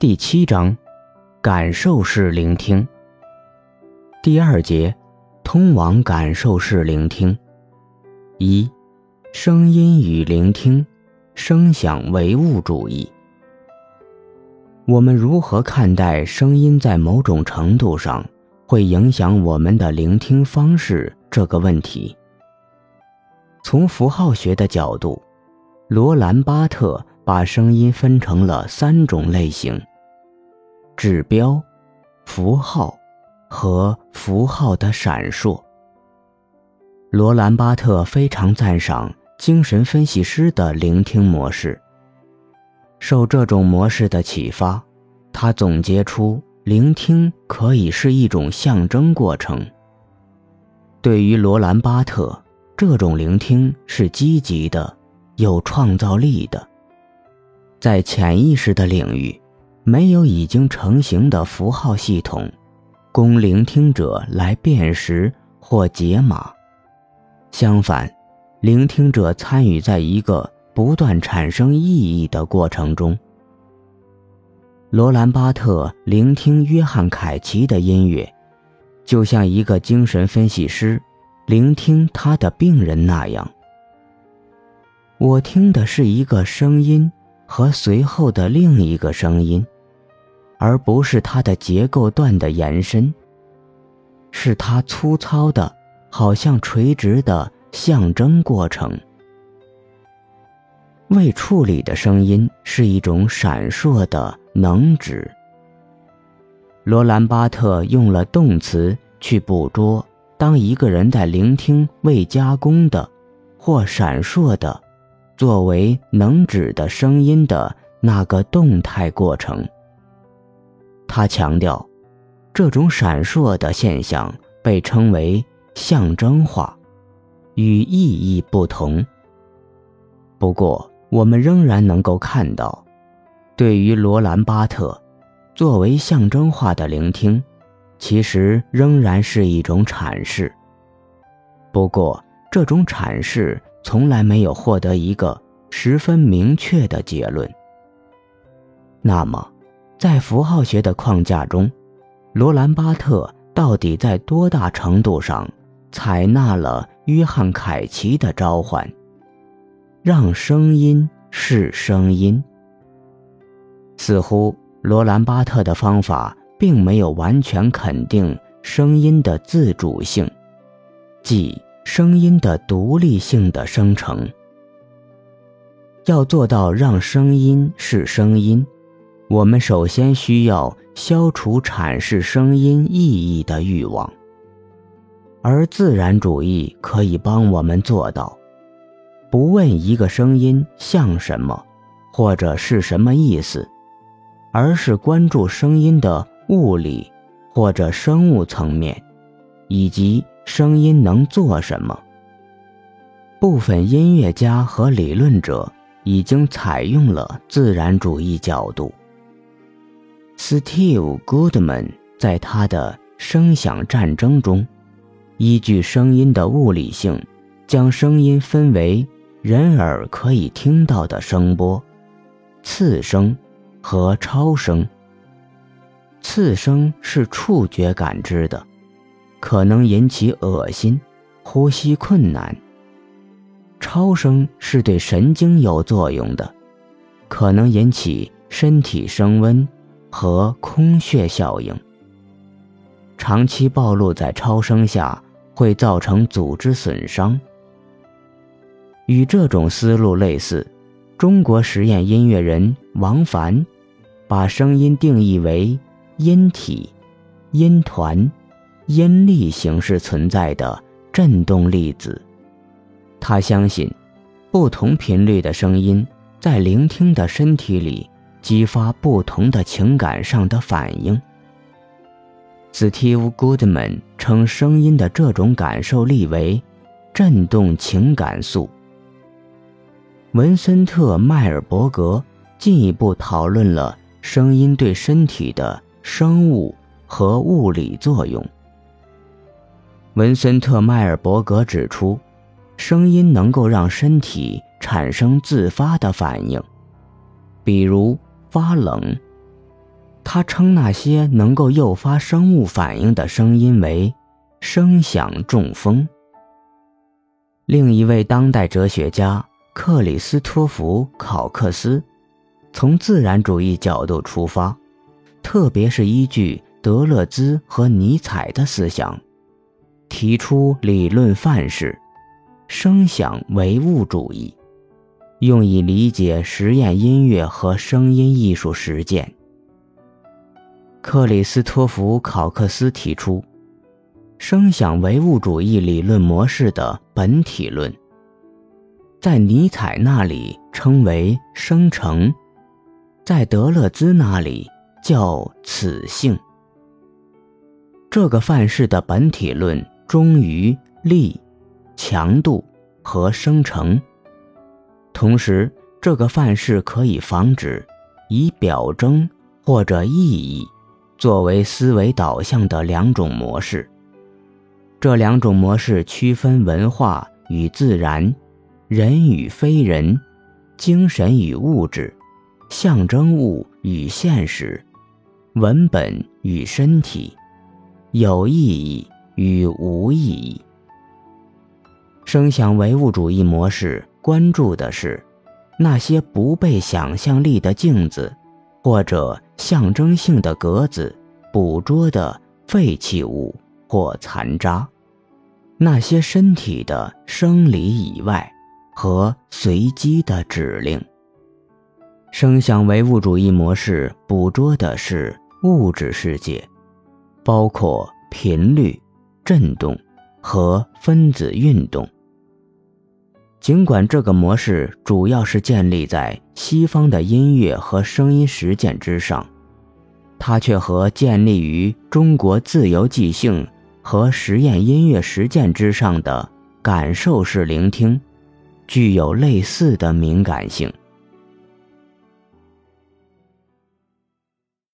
第七章，感受式聆听。第二节，通往感受式聆听。一，声音与聆听，声响唯物主义。我们如何看待声音在某种程度上会影响我们的聆听方式这个问题？从符号学的角度，罗兰巴特把声音分成了三种类型。指标、符号和符号的闪烁。罗兰巴特非常赞赏精神分析师的聆听模式。受这种模式的启发，他总结出聆听可以是一种象征过程。对于罗兰巴特，这种聆听是积极的、有创造力的，在潜意识的领域。没有已经成型的符号系统，供聆听者来辨识或解码。相反，聆听者参与在一个不断产生意义的过程中。罗兰巴特聆听约翰凯奇的音乐，就像一个精神分析师聆听他的病人那样。我听的是一个声音。和随后的另一个声音，而不是它的结构段的延伸，是它粗糙的、好像垂直的象征过程。未处理的声音是一种闪烁的能指。罗兰巴特用了动词去捕捉，当一个人在聆听未加工的或闪烁的。作为能指的声音的那个动态过程，他强调，这种闪烁的现象被称为象征化，与意义不同。不过，我们仍然能够看到，对于罗兰巴特，作为象征化的聆听，其实仍然是一种阐释。不过，这种阐释。从来没有获得一个十分明确的结论。那么，在符号学的框架中，罗兰巴特到底在多大程度上采纳了约翰凯奇的召唤，让声音是声音？似乎罗兰巴特的方法并没有完全肯定声音的自主性，即。声音的独立性的生成，要做到让声音是声音，我们首先需要消除阐释声音意义的欲望，而自然主义可以帮我们做到：不问一个声音像什么，或者是什么意思，而是关注声音的物理或者生物层面，以及。声音能做什么？部分音乐家和理论者已经采用了自然主义角度。Steve Goodman 在他的《声响战争》中，依据声音的物理性，将声音分为人耳可以听到的声波、次声和超声。次声是触觉感知的。可能引起恶心、呼吸困难。超声是对神经有作用的，可能引起身体升温和空穴效应。长期暴露在超声下会造成组织损伤。与这种思路类似，中国实验音乐人王凡把声音定义为音体、音团。音粒形式存在的振动粒子，他相信，不同频率的声音在聆听的身体里激发不同的情感上的反应。Steve Goodman 称声音的这种感受力为振动情感素。文森特·迈尔伯格进一步讨论了声音对身体的生物和物理作用。文森特·迈尔伯格指出，声音能够让身体产生自发的反应，比如发冷。他称那些能够诱发生物反应的声音为“声响中风”。另一位当代哲学家克里斯托弗·考克斯，从自然主义角度出发，特别是依据德勒兹和尼采的思想，提出理论范式——声响唯物主义，用以理解实验音乐和声音艺术实践。克里斯托弗·考克斯提出。声响唯物主义理论模式的本体论，在尼采那里称为生成，在德勒兹那里叫此性。这个范式的本体论忠于力、强度和生成，同时，这个范式可以防止以表征或者意义作为思维导向的两种模式。这两种模式区分文化与自然、人与非人、精神与物质、象征物与现实、文本与身体、有意义与无意义。声响唯物主义模式关注的是那些不被想象力的镜子或者象征性的格子捕捉的废弃物。或残渣，那些身体的生理以外和随机的指令。声响唯物主义模式捕捉的是物质世界，包括频率、振动和分子运动。尽管这个模式主要是建立在西方的音乐和声音实践之上，它却和建立于中国自由即兴。和实验音乐实践之上的感受式聆听，具有类似的敏感性。